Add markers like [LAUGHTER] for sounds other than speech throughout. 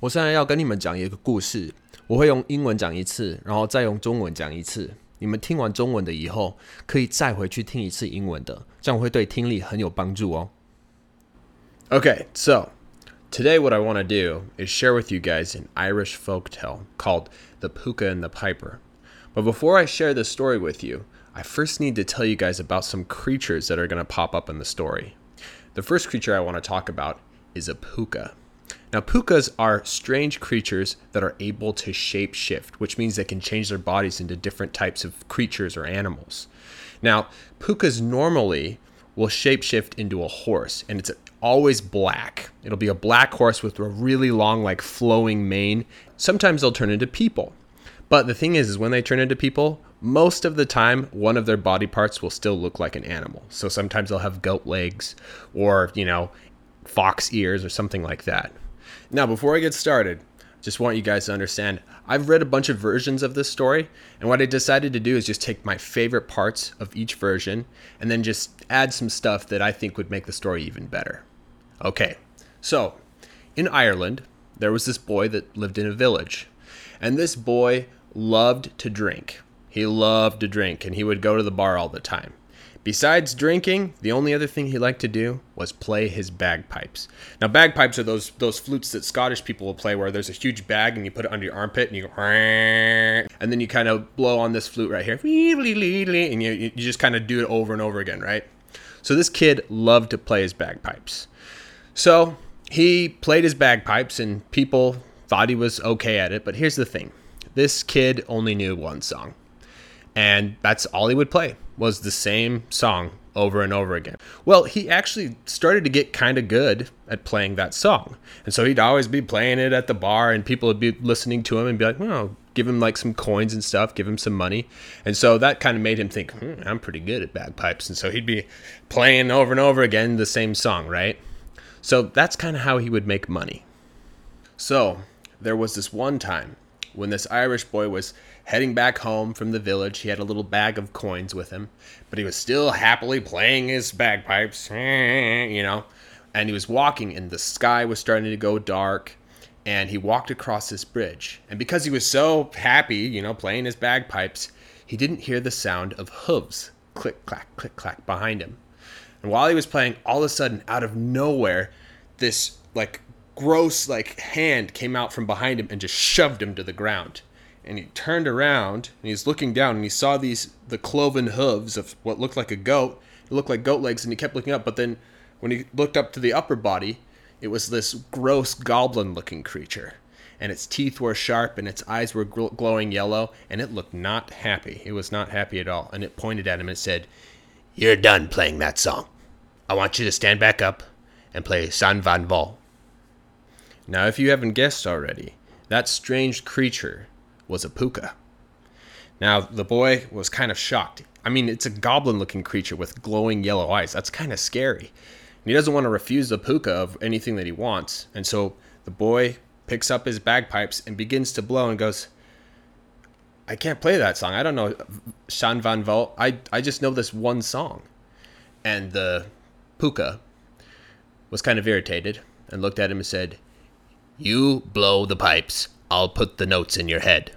我现在要跟你们讲一个故事，我会用英文讲一次，然后再用中文讲一次。你们听完中文的以后，可以再回去听一次英文的，这样会对听力很有帮助哦。Okay, so today what I want to do is share with you guys an Irish folk tale called The Puka and the Piper. But before I share this story with you, I first need to tell you guys about some creatures that are going to pop up in the story. The first creature I want to talk about is a puka. Now, pookas are strange creatures that are able to shapeshift, which means they can change their bodies into different types of creatures or animals. Now, pookas normally will shapeshift into a horse, and it's always black. It'll be a black horse with a really long, like flowing mane. Sometimes they'll turn into people. But the thing is, is when they turn into people, most of the time, one of their body parts will still look like an animal. So sometimes they'll have goat legs or, you know, fox ears or something like that. Now, before I get started, just want you guys to understand I've read a bunch of versions of this story, and what I decided to do is just take my favorite parts of each version and then just add some stuff that I think would make the story even better. Okay, so in Ireland, there was this boy that lived in a village, and this boy loved to drink. He loved to drink, and he would go to the bar all the time. Besides drinking, the only other thing he liked to do was play his bagpipes. Now, bagpipes are those those flutes that Scottish people will play, where there's a huge bag and you put it under your armpit and you go, and then you kind of blow on this flute right here, and you, you just kind of do it over and over again, right? So this kid loved to play his bagpipes. So he played his bagpipes, and people thought he was okay at it. But here's the thing: this kid only knew one song and that's all he would play was the same song over and over again. Well, he actually started to get kind of good at playing that song. And so he'd always be playing it at the bar and people would be listening to him and be like, "Well, give him like some coins and stuff, give him some money." And so that kind of made him think, hmm, "I'm pretty good at bagpipes." And so he'd be playing over and over again the same song, right? So that's kind of how he would make money. So, there was this one time when this Irish boy was heading back home from the village. He had a little bag of coins with him, but he was still happily playing his bagpipes, [LAUGHS] you know. And he was walking, and the sky was starting to go dark. And he walked across this bridge. And because he was so happy, you know, playing his bagpipes, he didn't hear the sound of hooves click, clack, click, clack behind him. And while he was playing, all of a sudden, out of nowhere, this like gross like hand came out from behind him and just shoved him to the ground. And he turned around and he's looking down and he saw these the cloven hooves of what looked like a goat. It looked like goat legs and he kept looking up but then when he looked up to the upper body it was this gross goblin looking creature. And its teeth were sharp and its eyes were gl- glowing yellow and it looked not happy. It was not happy at all. And it pointed at him and said you're done playing that song. I want you to stand back up and play Shan Van Vocht now if you haven't guessed already that strange creature was a pooka. Now, the boy was kind of shocked. I mean, it's a goblin looking creature with glowing yellow eyes. That's kind of scary. And he doesn't want to refuse the pooka of anything that he wants. And so the boy picks up his bagpipes and begins to blow and goes, I can't play that song. I don't know Shan Van Vocht. I, I just know this one song. And the pooka was kind of irritated and looked at him and said, You blow the pipes. I'll put the notes in your head.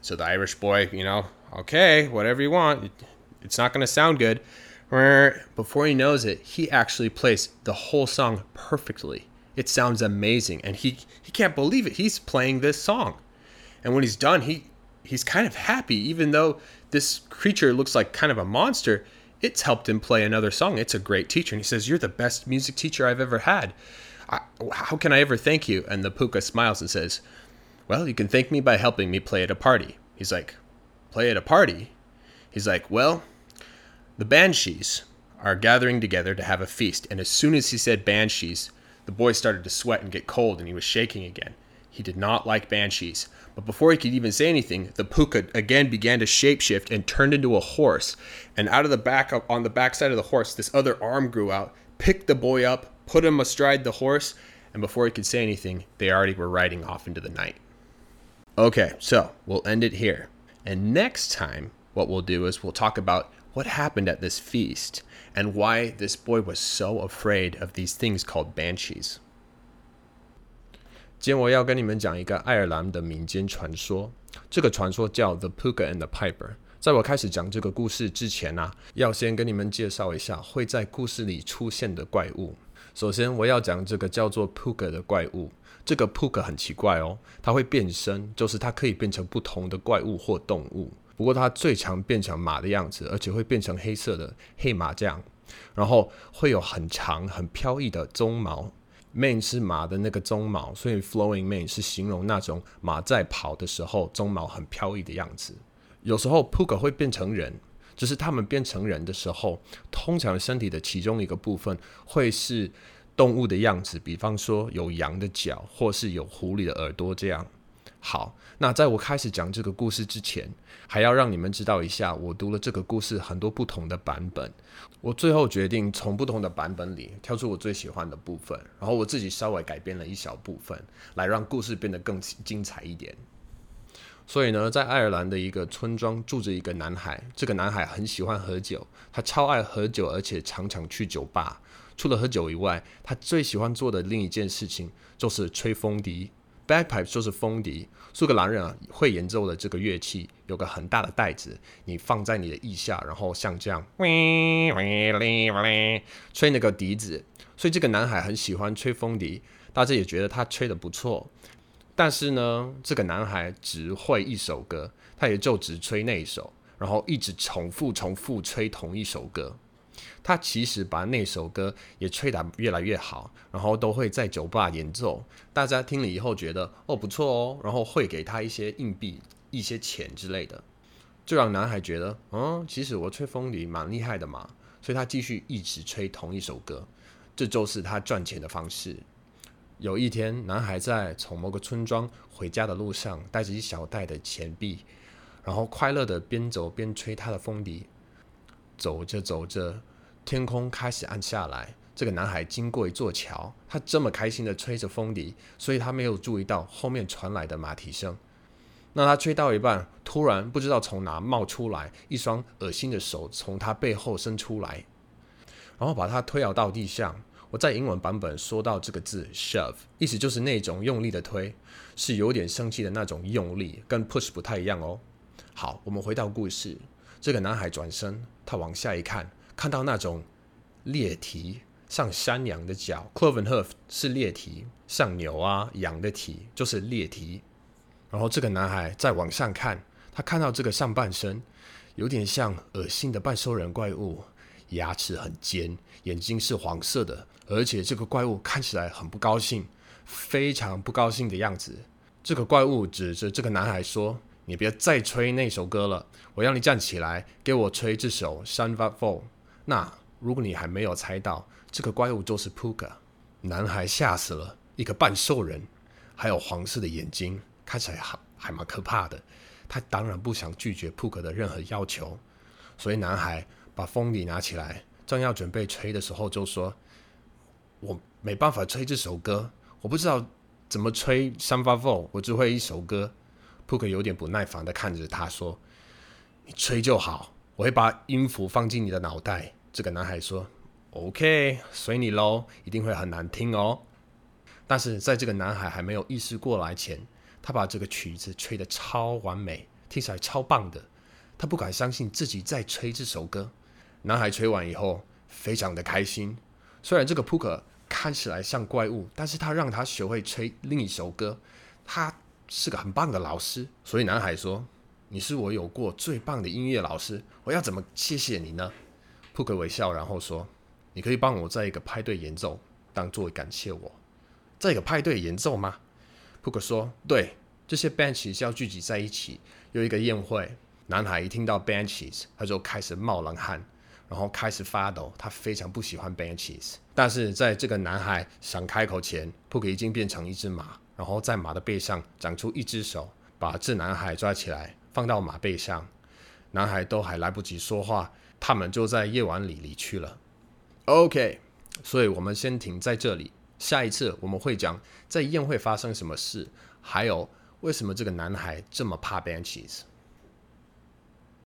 So the Irish boy, you know, okay, whatever you want. It's not going to sound good. Before he knows it, he actually plays the whole song perfectly. It sounds amazing, and he he can't believe it. He's playing this song, and when he's done, he he's kind of happy, even though this creature looks like kind of a monster. It's helped him play another song. It's a great teacher, and he says, "You're the best music teacher I've ever had. How can I ever thank you?" And the pooka smiles and says, well, you can thank me by helping me play at a party. He's like, Play at a party? He's like, Well, the banshees are gathering together to have a feast. And as soon as he said banshees, the boy started to sweat and get cold and he was shaking again. He did not like banshees. But before he could even say anything, the pooka again began to shapeshift and turned into a horse. And out of the back on the backside of the horse, this other arm grew out, picked the boy up, put him astride the horse, and before he could say anything, they already were riding off into the night. Okay, so we'll end it here. And next time, what we'll do is we'll talk about what happened at this feast and why this boy was so afraid of these things called banshees. 今天我要跟你们讲一个爱尔兰的民间传说，这个传说叫 The Pooka and the Piper。在我开始讲这个故事之前呢、啊，要先跟你们介绍一下会在故事里出现的怪物。首先，我要讲这个叫做 Pook 的怪物。这个 Pook 很奇怪哦，它会变身，就是它可以变成不同的怪物或动物。不过它最常变成马的样子，而且会变成黑色的黑马这样，然后会有很长很飘逸的鬃毛。mane 是马的那个鬃毛，所以 flowing mane 是形容那种马在跑的时候鬃毛很飘逸的样子。有时候 Pook 会变成人，就是他们变成人的时候，通常身体的其中一个部分会是动物的样子，比方说有羊的脚，或是有狐狸的耳朵这样。好，那在我开始讲这个故事之前，还要让你们知道一下，我读了这个故事很多不同的版本，我最后决定从不同的版本里挑出我最喜欢的部分，然后我自己稍微改编了一小部分，来让故事变得更精彩一点。所以呢，在爱尔兰的一个村庄住着一个男孩，这个男孩很喜欢喝酒，他超爱喝酒，而且常常去酒吧。除了喝酒以外，他最喜欢做的另一件事情就是吹风笛。Bagpipe 就是风笛，苏格兰人啊会演奏的这个乐器，有个很大的袋子，你放在你的腋下，然后像这样，吹那个笛子。所以这个男孩很喜欢吹风笛，大家也觉得他吹的不错。但是呢，这个男孩只会一首歌，他也就只吹那一首，然后一直重复重复吹同一首歌。他其实把那首歌也吹得越来越好，然后都会在酒吧演奏，大家听了以后觉得哦不错哦，然后会给他一些硬币、一些钱之类的，就让男孩觉得，嗯，其实我吹风笛蛮厉害的嘛，所以他继续一直吹同一首歌，这就是他赚钱的方式。有一天，男孩在从某个村庄回家的路上，带着一小袋的钱币，然后快乐的边走边吹他的风笛，走着走着。天空开始暗下来，这个男孩经过一座桥，他这么开心的吹着风笛，所以他没有注意到后面传来的马蹄声。那他吹到一半，突然不知道从哪冒出来一双恶心的手，从他背后伸出来，然后把他推倒到地上。我在英文版本说到这个字 shove，意思就是那种用力的推，是有点生气的那种用力，跟 push 不太一样哦。好，我们回到故事，这个男孩转身，他往下一看。看到那种裂蹄像山羊的脚，cloven hoof 是裂蹄，像牛啊羊的蹄就是裂蹄。然后这个男孩再往上看，他看到这个上半身有点像恶心的半兽人怪物，牙齿很尖，眼睛是黄色的，而且这个怪物看起来很不高兴，非常不高兴的样子。这个怪物指着这个男孩说：“你别再吹那首歌了，我要你站起来，给我吹这首《山发 fall》。”那如果你还没有猜到，这个怪物就是 Pooka，男孩吓死了，一个半兽人，还有黄色的眼睛，看起来还还蛮可怕的。他当然不想拒绝 Pooka 的任何要求，所以男孩把风笛拿起来，正要准备吹的时候，就说：“我没办法吹这首歌，我不知道怎么吹《三发 Vol》，我只会一首歌。扑克有点不耐烦的看着他说：“你吹就好。”我会把音符放进你的脑袋。这个男孩说：“OK，随你喽，一定会很难听哦。”但是在这个男孩还没有意识过来前，他把这个曲子吹得超完美，听起来超棒的。他不敢相信自己在吹这首歌。男孩吹完以后，非常的开心。虽然这个扑克看起来像怪物，但是他让他学会吹另一首歌。他是个很棒的老师，所以男孩说。你是我有过最棒的音乐老师，我要怎么谢谢你呢？扑克微笑，然后说：“你可以帮我在一个派对演奏，当做感谢我。在一个派对演奏吗？”扑克说：“对，这些 benches 要聚集在一起，有一个宴会。”男孩一听到 benches，他就开始冒冷汗，然后开始发抖。他非常不喜欢 benches，但是在这个男孩想开口前，扑克已经变成一只马，然后在马的背上长出一只手，把这男孩抓起来。放到马背上，男孩都还来不及说话，他们就在夜晚里离去了。OK，所以我们先停在这里。下一次我们会讲在宴会发生什么事，还有为什么这个男孩这么怕 benches。